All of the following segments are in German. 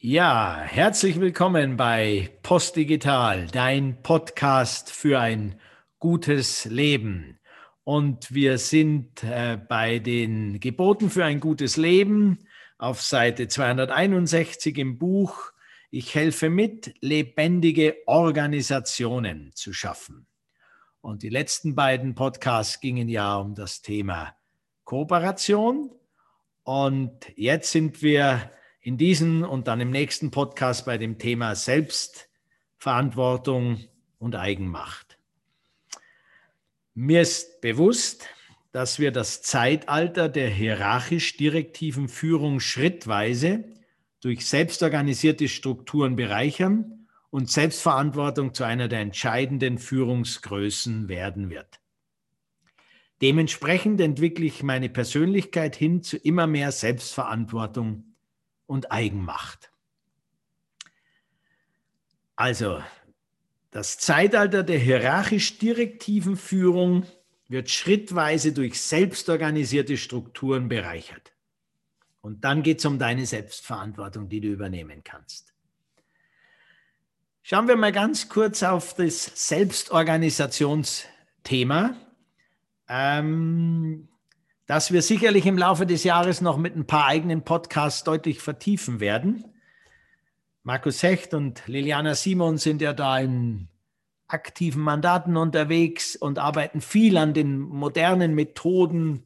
Ja, herzlich willkommen bei Postdigital, dein Podcast für ein gutes Leben. Und wir sind äh, bei den Geboten für ein gutes Leben auf Seite 261 im Buch Ich helfe mit, lebendige Organisationen zu schaffen. Und die letzten beiden Podcasts gingen ja um das Thema Kooperation. Und jetzt sind wir in diesem und dann im nächsten Podcast bei dem Thema Selbstverantwortung und Eigenmacht. Mir ist bewusst, dass wir das Zeitalter der hierarchisch direktiven Führung schrittweise durch selbstorganisierte Strukturen bereichern und Selbstverantwortung zu einer der entscheidenden Führungsgrößen werden wird. Dementsprechend entwickle ich meine Persönlichkeit hin zu immer mehr Selbstverantwortung und Eigenmacht. Also, das Zeitalter der hierarchisch direktiven Führung wird schrittweise durch selbstorganisierte Strukturen bereichert. Und dann geht es um deine Selbstverantwortung, die du übernehmen kannst. Schauen wir mal ganz kurz auf das Selbstorganisationsthema. Ähm, das wir sicherlich im Laufe des Jahres noch mit ein paar eigenen Podcasts deutlich vertiefen werden. Markus Hecht und Liliana Simon sind ja da in aktiven Mandaten unterwegs und arbeiten viel an den modernen Methoden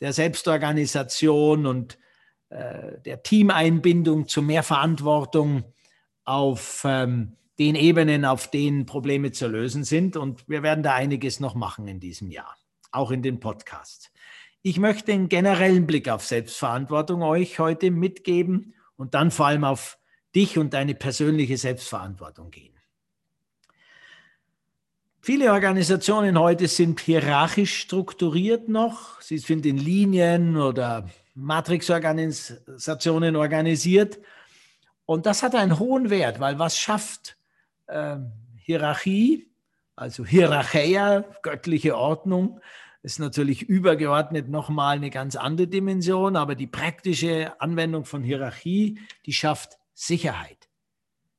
der Selbstorganisation und äh, der Teameinbindung zu mehr Verantwortung auf ähm, den Ebenen, auf denen Probleme zu lösen sind. Und wir werden da einiges noch machen in diesem Jahr, auch in den Podcasts. Ich möchte einen generellen Blick auf Selbstverantwortung euch heute mitgeben und dann vor allem auf dich und deine persönliche Selbstverantwortung gehen. Viele Organisationen heute sind hierarchisch strukturiert noch. Sie sind in Linien oder Matrixorganisationen organisiert. Und das hat einen hohen Wert, weil was schafft äh, Hierarchie, also Hierarchia, göttliche Ordnung, ist natürlich übergeordnet nochmal eine ganz andere Dimension, aber die praktische Anwendung von Hierarchie, die schafft Sicherheit.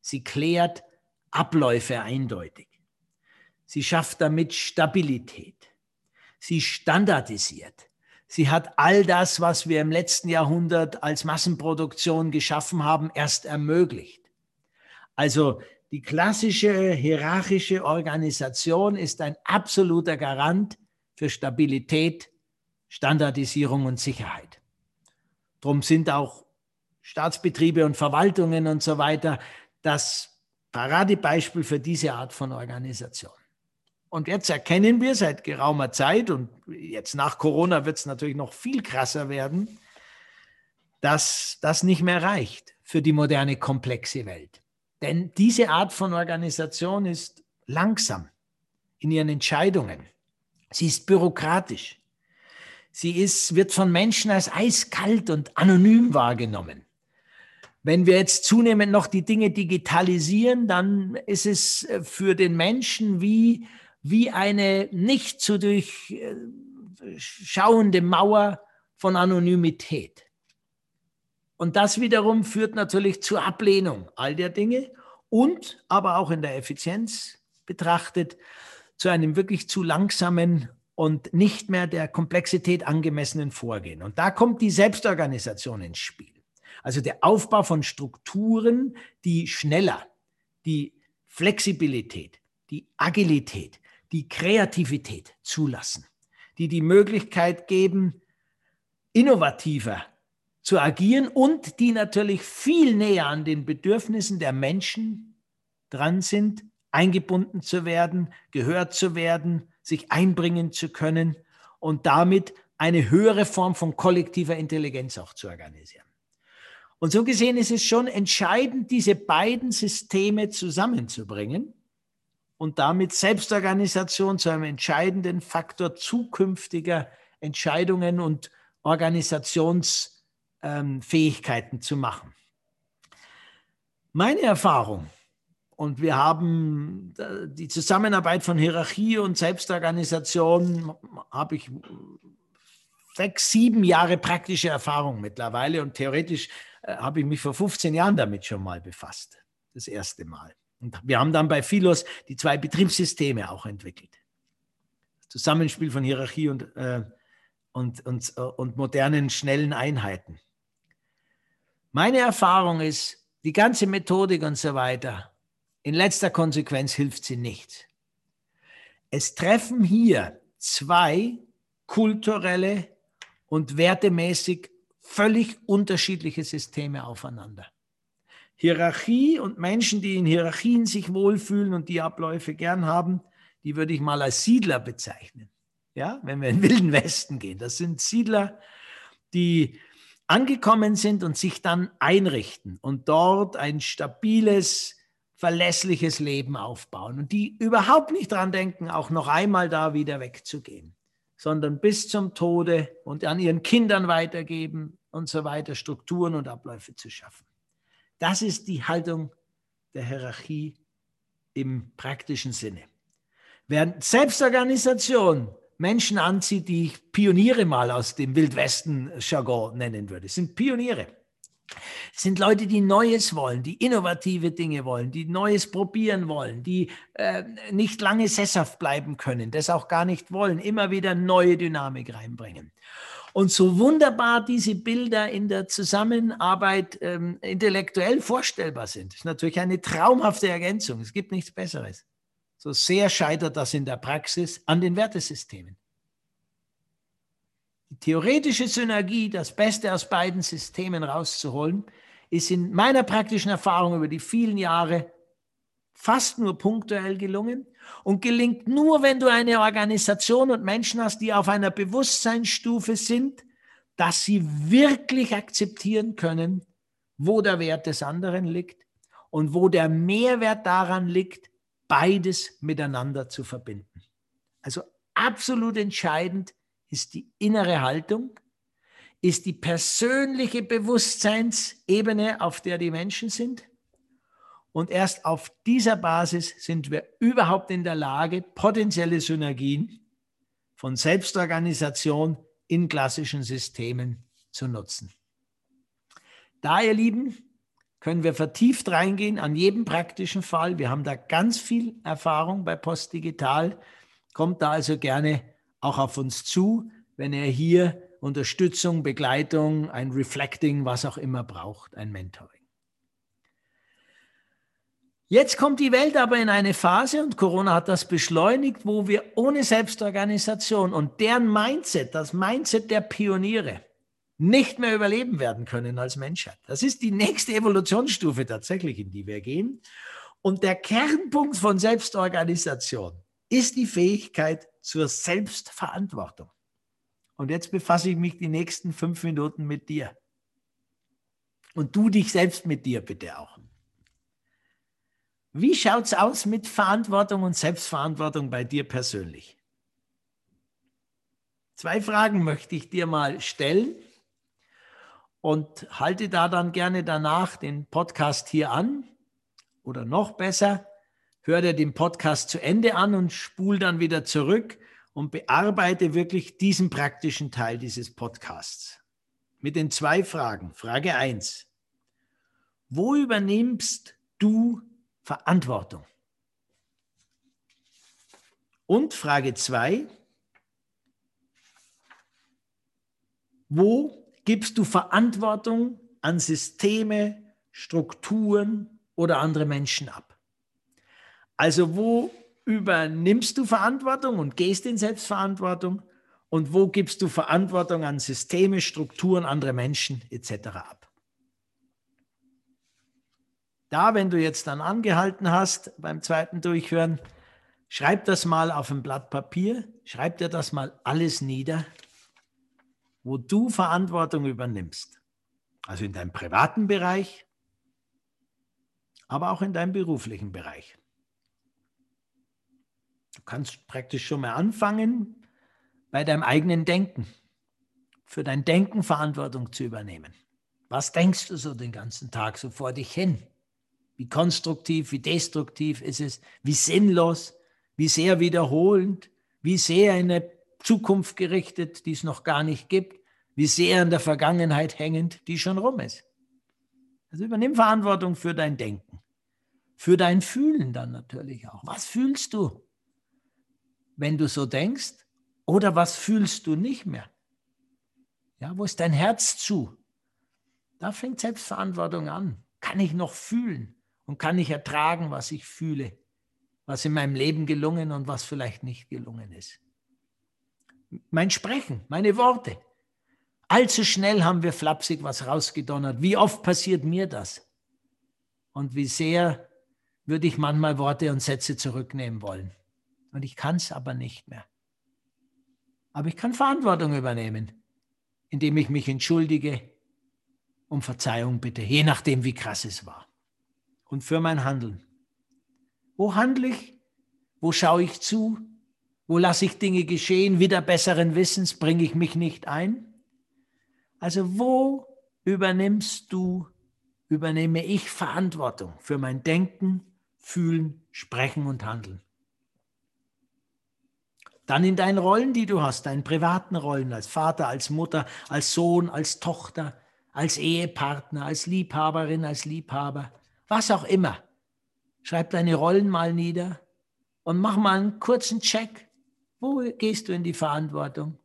Sie klärt Abläufe eindeutig. Sie schafft damit Stabilität. Sie standardisiert. Sie hat all das, was wir im letzten Jahrhundert als Massenproduktion geschaffen haben, erst ermöglicht. Also die klassische hierarchische Organisation ist ein absoluter Garant für Stabilität, Standardisierung und Sicherheit. Darum sind auch Staatsbetriebe und Verwaltungen und so weiter das Paradebeispiel für diese Art von Organisation. Und jetzt erkennen wir seit geraumer Zeit, und jetzt nach Corona wird es natürlich noch viel krasser werden, dass das nicht mehr reicht für die moderne, komplexe Welt. Denn diese Art von Organisation ist langsam in ihren Entscheidungen. Sie ist bürokratisch. Sie ist, wird von Menschen als eiskalt und anonym wahrgenommen. Wenn wir jetzt zunehmend noch die Dinge digitalisieren, dann ist es äh, für den Menschen wie, wie eine nicht zu durchschauende Mauer von Anonymität. Und das wiederum führt natürlich zur Ablehnung all der Dinge und aber auch in der Effizienz betrachtet zu einem wirklich zu langsamen und nicht mehr der Komplexität angemessenen Vorgehen. Und da kommt die Selbstorganisation ins Spiel. Also der Aufbau von Strukturen, die schneller, die Flexibilität, die Agilität, die Kreativität zulassen, die die Möglichkeit geben, innovativer zu agieren und die natürlich viel näher an den Bedürfnissen der Menschen dran sind eingebunden zu werden, gehört zu werden, sich einbringen zu können und damit eine höhere Form von kollektiver Intelligenz auch zu organisieren. Und so gesehen ist es schon entscheidend, diese beiden Systeme zusammenzubringen und damit Selbstorganisation zu einem entscheidenden Faktor zukünftiger Entscheidungen und Organisationsfähigkeiten zu machen. Meine Erfahrung und wir haben äh, die Zusammenarbeit von Hierarchie und Selbstorganisation, habe ich sechs, sieben Jahre praktische Erfahrung mittlerweile und theoretisch äh, habe ich mich vor 15 Jahren damit schon mal befasst. Das erste Mal. Und wir haben dann bei Philos die zwei Betriebssysteme auch entwickelt. Zusammenspiel von Hierarchie und, äh, und, und, äh, und modernen, schnellen Einheiten. Meine Erfahrung ist, die ganze Methodik und so weiter, in letzter Konsequenz hilft sie nicht. Es treffen hier zwei kulturelle und wertemäßig völlig unterschiedliche Systeme aufeinander. Hierarchie und Menschen, die in Hierarchien sich wohlfühlen und die Abläufe gern haben, die würde ich mal als Siedler bezeichnen. Ja, wenn wir in den Wilden Westen gehen, das sind Siedler, die angekommen sind und sich dann einrichten und dort ein stabiles, verlässliches Leben aufbauen und die überhaupt nicht daran denken, auch noch einmal da wieder wegzugehen, sondern bis zum Tode und an ihren Kindern weitergeben und so weiter Strukturen und Abläufe zu schaffen. Das ist die Haltung der Hierarchie im praktischen Sinne. Während Selbstorganisation Menschen anzieht, die ich Pioniere mal aus dem Wildwesten-Jargon nennen würde, sind Pioniere. Das sind Leute, die Neues wollen, die innovative Dinge wollen, die Neues probieren wollen, die äh, nicht lange sesshaft bleiben können, das auch gar nicht wollen, immer wieder neue Dynamik reinbringen. Und so wunderbar diese Bilder in der Zusammenarbeit ähm, intellektuell vorstellbar sind, ist natürlich eine traumhafte Ergänzung. Es gibt nichts Besseres. So sehr scheitert das in der Praxis an den Wertesystemen. Die theoretische Synergie, das Beste aus beiden Systemen rauszuholen, ist in meiner praktischen Erfahrung über die vielen Jahre fast nur punktuell gelungen und gelingt nur, wenn du eine Organisation und Menschen hast, die auf einer Bewusstseinsstufe sind, dass sie wirklich akzeptieren können, wo der Wert des anderen liegt und wo der Mehrwert daran liegt, beides miteinander zu verbinden. Also absolut entscheidend ist die innere Haltung, ist die persönliche Bewusstseinsebene, auf der die Menschen sind. Und erst auf dieser Basis sind wir überhaupt in der Lage, potenzielle Synergien von Selbstorganisation in klassischen Systemen zu nutzen. Da, ihr Lieben, können wir vertieft reingehen an jedem praktischen Fall. Wir haben da ganz viel Erfahrung bei Postdigital. Kommt da also gerne auch auf uns zu, wenn ihr hier Unterstützung, Begleitung, ein Reflecting, was auch immer braucht, ein Mentoring. Jetzt kommt die Welt aber in eine Phase, und Corona hat das beschleunigt, wo wir ohne Selbstorganisation und deren Mindset, das Mindset der Pioniere, nicht mehr überleben werden können als Menschheit. Das ist die nächste Evolutionsstufe tatsächlich, in die wir gehen. Und der Kernpunkt von Selbstorganisation ist die Fähigkeit zur Selbstverantwortung. Und jetzt befasse ich mich die nächsten fünf Minuten mit dir. Und du dich selbst mit dir bitte auch. Wie schaut es aus mit Verantwortung und Selbstverantwortung bei dir persönlich? Zwei Fragen möchte ich dir mal stellen und halte da dann gerne danach den Podcast hier an oder noch besser, hör dir den Podcast zu Ende an und spul dann wieder zurück und bearbeite wirklich diesen praktischen Teil dieses Podcasts mit den zwei Fragen. Frage 1. Wo übernimmst du Verantwortung? Und Frage 2. Wo gibst du Verantwortung an Systeme, Strukturen oder andere Menschen ab. Also wo übernimmst du Verantwortung und gehst in Selbstverantwortung und wo gibst du Verantwortung an Systeme, Strukturen, andere Menschen etc. ab. Da, wenn du jetzt dann angehalten hast beim zweiten Durchhören, schreib das mal auf ein Blatt Papier, schreib dir das mal alles nieder wo du Verantwortung übernimmst. Also in deinem privaten Bereich, aber auch in deinem beruflichen Bereich. Kannst praktisch schon mal anfangen bei deinem eigenen Denken, für dein Denken Verantwortung zu übernehmen. Was denkst du so den ganzen Tag so vor dich hin? Wie konstruktiv, wie destruktiv ist es? Wie sinnlos? Wie sehr wiederholend? Wie sehr in eine Zukunft gerichtet, die es noch gar nicht gibt, wie sehr in der Vergangenheit hängend, die schon rum ist. Also übernimm Verantwortung für dein Denken, für dein Fühlen dann natürlich auch. Was fühlst du, wenn du so denkst? Oder was fühlst du nicht mehr? Ja, wo ist dein Herz zu? Da fängt Selbstverantwortung an. Kann ich noch fühlen und kann ich ertragen, was ich fühle, was in meinem Leben gelungen und was vielleicht nicht gelungen ist? Mein Sprechen, meine Worte. Allzu schnell haben wir flapsig was rausgedonnert. Wie oft passiert mir das? Und wie sehr würde ich manchmal Worte und Sätze zurücknehmen wollen. Und ich kann es aber nicht mehr. Aber ich kann Verantwortung übernehmen, indem ich mich entschuldige, um Verzeihung bitte, je nachdem, wie krass es war. Und für mein Handeln. Wo handle ich? Wo schaue ich zu? Wo lasse ich Dinge geschehen? Wieder besseren Wissens bringe ich mich nicht ein? Also wo übernimmst du, übernehme ich Verantwortung für mein Denken, Fühlen, Sprechen und Handeln? Dann in deinen Rollen, die du hast, deinen privaten Rollen als Vater, als Mutter, als Sohn, als Tochter, als Ehepartner, als Liebhaberin, als Liebhaber, was auch immer. Schreib deine Rollen mal nieder und mach mal einen kurzen Check. Wo gehst du in die Verantwortung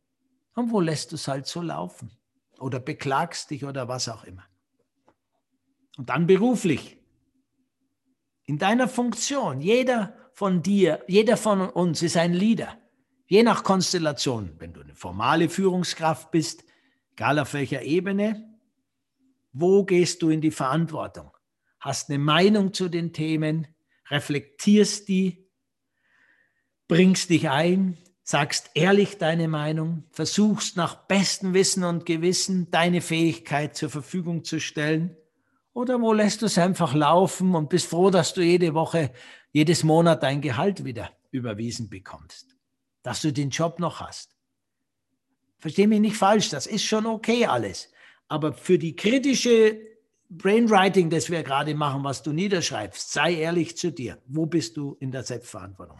und wo lässt du es halt so laufen? Oder beklagst dich oder was auch immer. Und dann beruflich. In deiner Funktion, jeder von dir, jeder von uns ist ein Leader. Je nach Konstellation, wenn du eine formale Führungskraft bist, egal auf welcher Ebene, wo gehst du in die Verantwortung? Hast eine Meinung zu den Themen, reflektierst die, bringst dich ein, sagst ehrlich deine Meinung, versuchst nach bestem Wissen und Gewissen deine Fähigkeit zur Verfügung zu stellen? Oder wo lässt du es einfach laufen und bist froh, dass du jede Woche, jedes Monat dein Gehalt wieder überwiesen bekommst? Dass du den Job noch hast. Versteh mich nicht falsch, das ist schon okay alles. Aber für die kritische Brainwriting, das wir gerade machen, was du niederschreibst, sei ehrlich zu dir. Wo bist du in der Selbstverantwortung?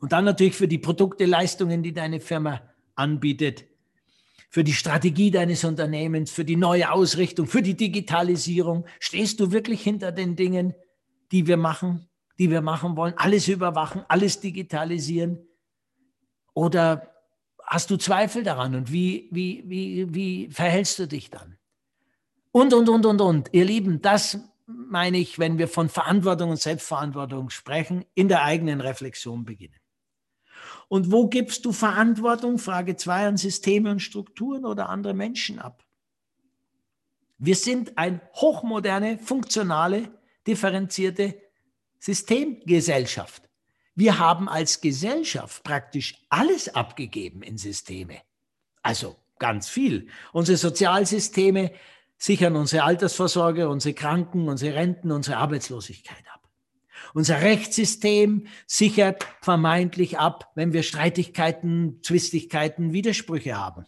Und dann natürlich für die Produkte, Leistungen, die deine Firma anbietet, für die Strategie deines Unternehmens, für die neue Ausrichtung, für die Digitalisierung. Stehst du wirklich hinter den Dingen, die wir machen? Die wir machen wollen, alles überwachen, alles digitalisieren? Oder hast du Zweifel daran und wie, wie, wie, wie verhältst du dich dann? Und, und, und, und, und. Ihr Lieben, das meine ich, wenn wir von Verantwortung und Selbstverantwortung sprechen, in der eigenen Reflexion beginnen. Und wo gibst du Verantwortung, Frage 2, an Systeme und Strukturen oder andere Menschen ab? Wir sind eine hochmoderne, funktionale, differenzierte Systemgesellschaft. Wir haben als Gesellschaft praktisch alles abgegeben in Systeme. Also ganz viel. Unsere Sozialsysteme sichern unsere Altersvorsorge, unsere Kranken, unsere Renten, unsere Arbeitslosigkeit ab. Unser Rechtssystem sichert vermeintlich ab, wenn wir Streitigkeiten, Zwistigkeiten, Widersprüche haben.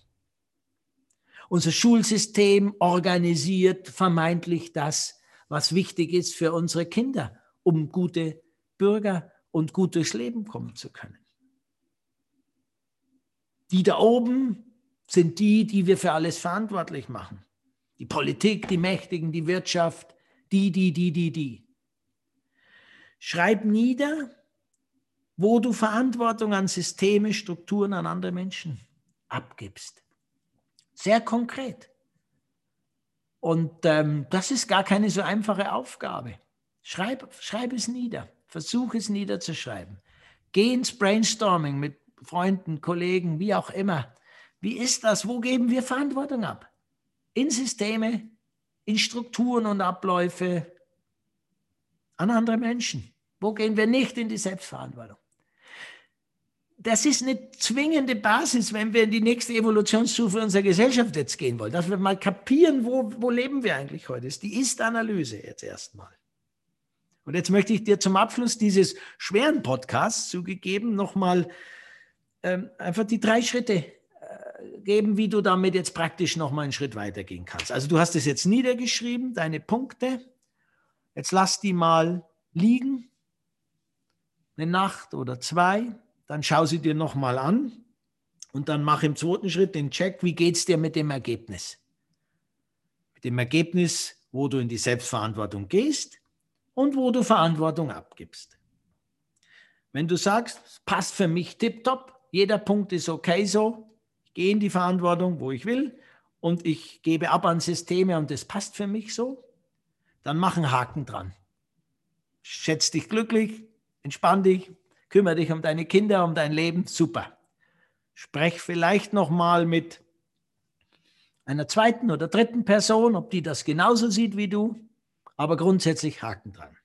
Unser Schulsystem organisiert vermeintlich das, was wichtig ist für unsere Kinder um gute Bürger und gut durchs Leben kommen zu können. Die da oben sind die, die wir für alles verantwortlich machen. Die Politik, die Mächtigen, die Wirtschaft, die, die, die, die, die. Schreib nieder, wo du Verantwortung an Systeme, Strukturen, an andere Menschen abgibst. Sehr konkret. Und ähm, das ist gar keine so einfache Aufgabe. Schreib, schreib es nieder. Versuch es niederzuschreiben. Geh ins Brainstorming mit Freunden, Kollegen, wie auch immer. Wie ist das? Wo geben wir Verantwortung ab? In Systeme, in Strukturen und Abläufe, an andere Menschen. Wo gehen wir nicht in die Selbstverantwortung? Das ist eine zwingende Basis, wenn wir in die nächste Evolutionsstufe unserer Gesellschaft jetzt gehen wollen, dass wir mal kapieren, wo, wo leben wir eigentlich heute. Das ist die Ist-Analyse jetzt erstmal. Und jetzt möchte ich dir zum Abschluss dieses schweren Podcasts zugegeben nochmal ähm, einfach die drei Schritte äh, geben, wie du damit jetzt praktisch nochmal einen Schritt weitergehen kannst. Also du hast es jetzt niedergeschrieben, deine Punkte. Jetzt lass die mal liegen, eine Nacht oder zwei. Dann schau sie dir nochmal an Und dann mach im zweiten Schritt den Check, wie geht es dir mit dem Ergebnis? Mit dem Ergebnis, wo du in die Selbstverantwortung gehst und wo du Verantwortung abgibst. Wenn du sagst, passt für mich tiptop, jeder Punkt ist okay so, ich gehe in die Verantwortung, wo ich will und ich gebe ab an Systeme und das passt für mich so, dann mach einen Haken dran. Schätz dich glücklich, entspann dich, kümmere dich um deine Kinder, um dein Leben, super. Sprech vielleicht nochmal mit einer zweiten oder dritten Person, ob die das genauso sieht wie du, aber grundsätzlich Haken dran.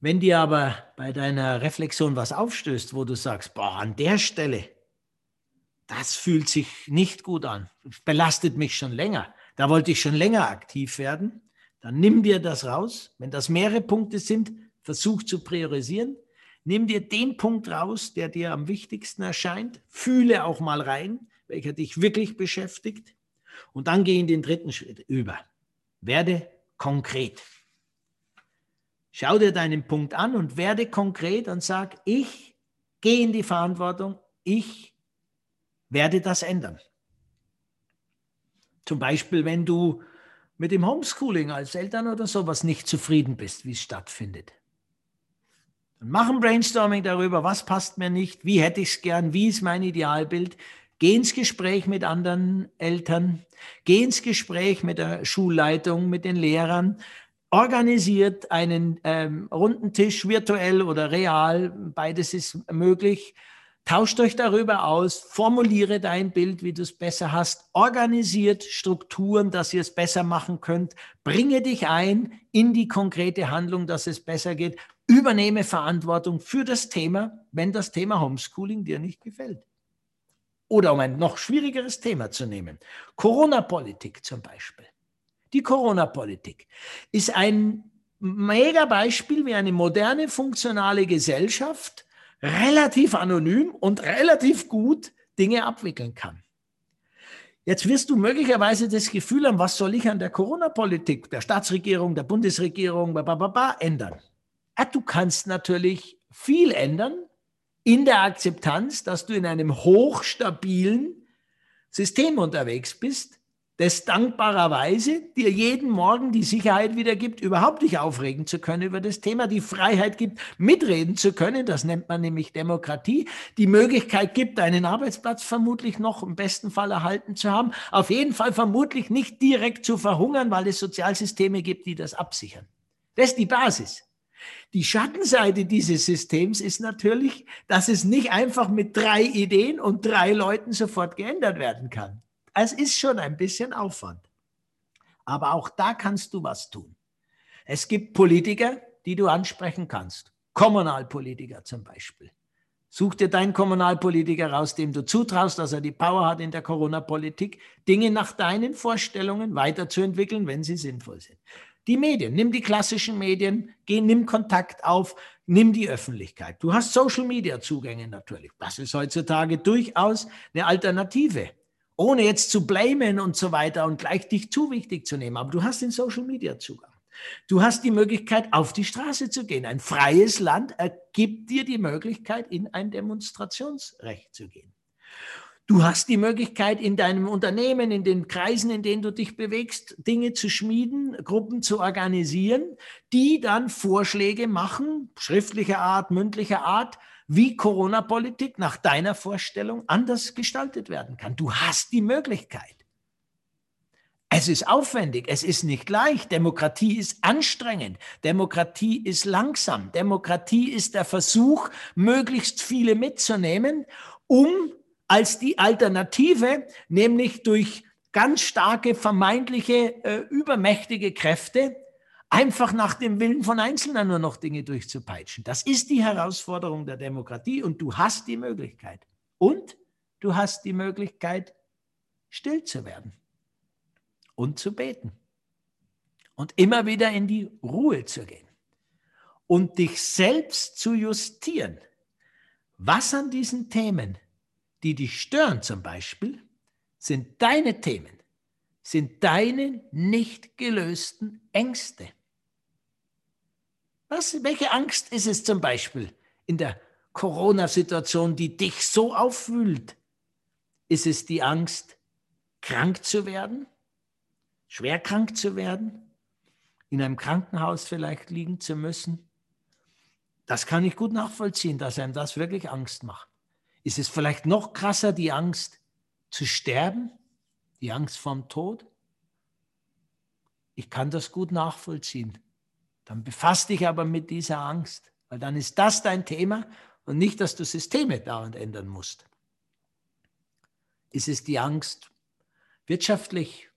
Wenn dir aber bei deiner Reflexion was aufstößt, wo du sagst, boah, an der Stelle, das fühlt sich nicht gut an, belastet mich schon länger, da wollte ich schon länger aktiv werden, dann nimm dir das raus. Wenn das mehrere Punkte sind, versuch zu priorisieren. Nimm dir den Punkt raus, der dir am wichtigsten erscheint. Fühle auch mal rein, welcher dich wirklich beschäftigt. Und dann geh in den dritten Schritt über. Werde konkret. Schau dir deinen Punkt an und werde konkret und sag, ich gehe in die Verantwortung, ich werde das ändern. Zum Beispiel, wenn du mit dem Homeschooling als Eltern oder sowas nicht zufrieden bist, wie es stattfindet. Dann mach ein Brainstorming darüber, was passt mir nicht, wie hätte ich es gern, wie ist mein Idealbild. Geh ins Gespräch mit anderen Eltern, geh ins Gespräch mit der Schulleitung, mit den Lehrern, organisiert einen ähm, runden Tisch, virtuell oder real, beides ist möglich. Tauscht euch darüber aus, formuliere dein Bild, wie du es besser hast, organisiert Strukturen, dass ihr es besser machen könnt, bringe dich ein in die konkrete Handlung, dass es besser geht, übernehme Verantwortung für das Thema, wenn das Thema Homeschooling dir nicht gefällt. Oder um ein noch schwierigeres Thema zu nehmen, Corona-Politik zum Beispiel. Die Corona-Politik ist ein mega Beispiel, wie eine moderne, funktionale Gesellschaft relativ anonym und relativ gut Dinge abwickeln kann. Jetzt wirst du möglicherweise das Gefühl haben, was soll ich an der Corona-Politik, der Staatsregierung, der Bundesregierung, bababa, ändern? Ja, du kannst natürlich viel ändern in der Akzeptanz, dass du in einem hochstabilen System unterwegs bist, das dankbarerweise dir jeden Morgen die Sicherheit wieder gibt, überhaupt dich aufregen zu können über das Thema, die Freiheit gibt, mitreden zu können, das nennt man nämlich Demokratie, die Möglichkeit gibt, einen Arbeitsplatz vermutlich noch im besten Fall erhalten zu haben, auf jeden Fall vermutlich nicht direkt zu verhungern, weil es Sozialsysteme gibt, die das absichern. Das ist die Basis. Die Schattenseite dieses Systems ist natürlich, dass es nicht einfach mit drei Ideen und drei Leuten sofort geändert werden kann. Es ist schon ein bisschen Aufwand. Aber auch da kannst du was tun. Es gibt Politiker, die du ansprechen kannst. Kommunalpolitiker zum Beispiel. Such dir deinen Kommunalpolitiker raus, dem du zutraust, dass er die Power hat in der Corona-Politik, Dinge nach deinen Vorstellungen weiterzuentwickeln, wenn sie sinnvoll sind. Die Medien, nimm die klassischen Medien, geh, nimm Kontakt auf, nimm die Öffentlichkeit. Du hast Social-Media-Zugänge natürlich. Das ist heutzutage durchaus eine Alternative ohne jetzt zu blamen und so weiter und gleich dich zu wichtig zu nehmen. Aber du hast den Social Media Zugang. Du hast die Möglichkeit, auf die Straße zu gehen. Ein freies Land ergibt dir die Möglichkeit, in ein Demonstrationsrecht zu gehen. Du hast die Möglichkeit, in deinem Unternehmen, in den Kreisen, in denen du dich bewegst, Dinge zu schmieden, Gruppen zu organisieren, die dann Vorschläge machen, schriftlicher Art, mündlicher Art, wie Corona-Politik nach deiner Vorstellung anders gestaltet werden kann. Du hast die Möglichkeit. Es ist aufwendig, es ist nicht leicht. Demokratie ist anstrengend, Demokratie ist langsam, Demokratie ist der Versuch, möglichst viele mitzunehmen, um als die Alternative, nämlich durch ganz starke vermeintliche äh, übermächtige Kräfte, einfach nach dem Willen von Einzelnen nur noch Dinge durchzupeitschen. Das ist die Herausforderung der Demokratie und du hast die Möglichkeit. Und du hast die Möglichkeit, still zu werden und zu beten und immer wieder in die Ruhe zu gehen und dich selbst zu justieren. Was an diesen Themen, die dich stören zum Beispiel, sind deine Themen, sind deine nicht gelösten Ängste. Was, welche Angst ist es zum Beispiel in der Corona-Situation, die dich so aufwühlt? Ist es die Angst, krank zu werden? Schwer krank zu werden? In einem Krankenhaus vielleicht liegen zu müssen? Das kann ich gut nachvollziehen, dass einem das wirklich Angst macht. Ist es vielleicht noch krasser, die Angst zu sterben? Die Angst vorm Tod? Ich kann das gut nachvollziehen. Dann befasst dich aber mit dieser Angst, weil dann ist das dein Thema und nicht, dass du Systeme dauernd ändern musst. Ist es die Angst, wirtschaftlich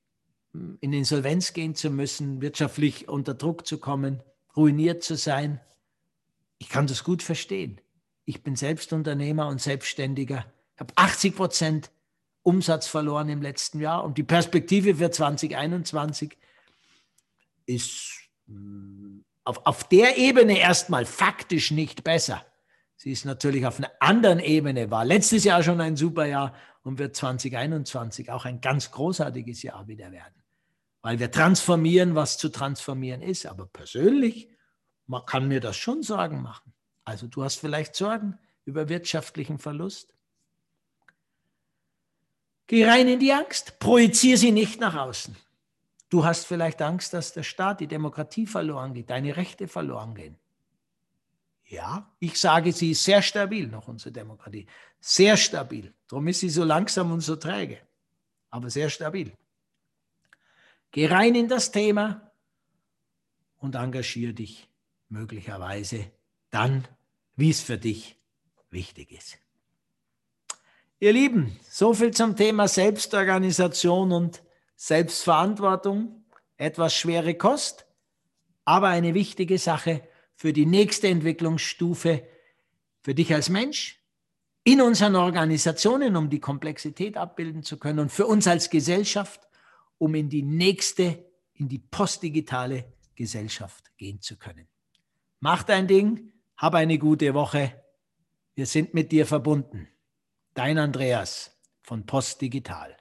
hm, in Insolvenz gehen zu müssen, wirtschaftlich unter Druck zu kommen, ruiniert zu sein? Ich kann das gut verstehen. Ich bin selbst Unternehmer und Selbstständiger. Ich habe 80 Prozent Umsatz verloren im letzten Jahr und die Perspektive für 2021 ist hm, auf, auf der Ebene erstmal faktisch nicht besser. Sie ist natürlich auf einer anderen Ebene, war letztes Jahr schon ein super Jahr und wird 2021 auch ein ganz großartiges Jahr wieder werden. Weil wir transformieren, was zu transformieren ist. Aber persönlich, man kann mir das schon Sorgen machen. Also du hast vielleicht Sorgen über wirtschaftlichen Verlust. Geh rein in die Angst, projiziere sie nicht nach außen. Du hast vielleicht Angst, dass der Staat, die Demokratie verloren geht, deine Rechte verloren gehen. Ja, ich sage, sie ist sehr stabil, noch unsere Demokratie. Sehr stabil. Darum ist sie so langsam und so träge, aber sehr stabil. Geh rein in das Thema und engagiere dich möglicherweise dann, wie es für dich wichtig ist. Ihr Lieben, so viel zum Thema Selbstorganisation und Selbstverantwortung, etwas schwere Kost, aber eine wichtige Sache für die nächste Entwicklungsstufe für dich als Mensch, in unseren Organisationen, um die Komplexität abbilden zu können und für uns als Gesellschaft, um in die nächste, in die postdigitale Gesellschaft gehen zu können. Mach dein Ding, hab eine gute Woche. Wir sind mit dir verbunden. Dein Andreas von Postdigital.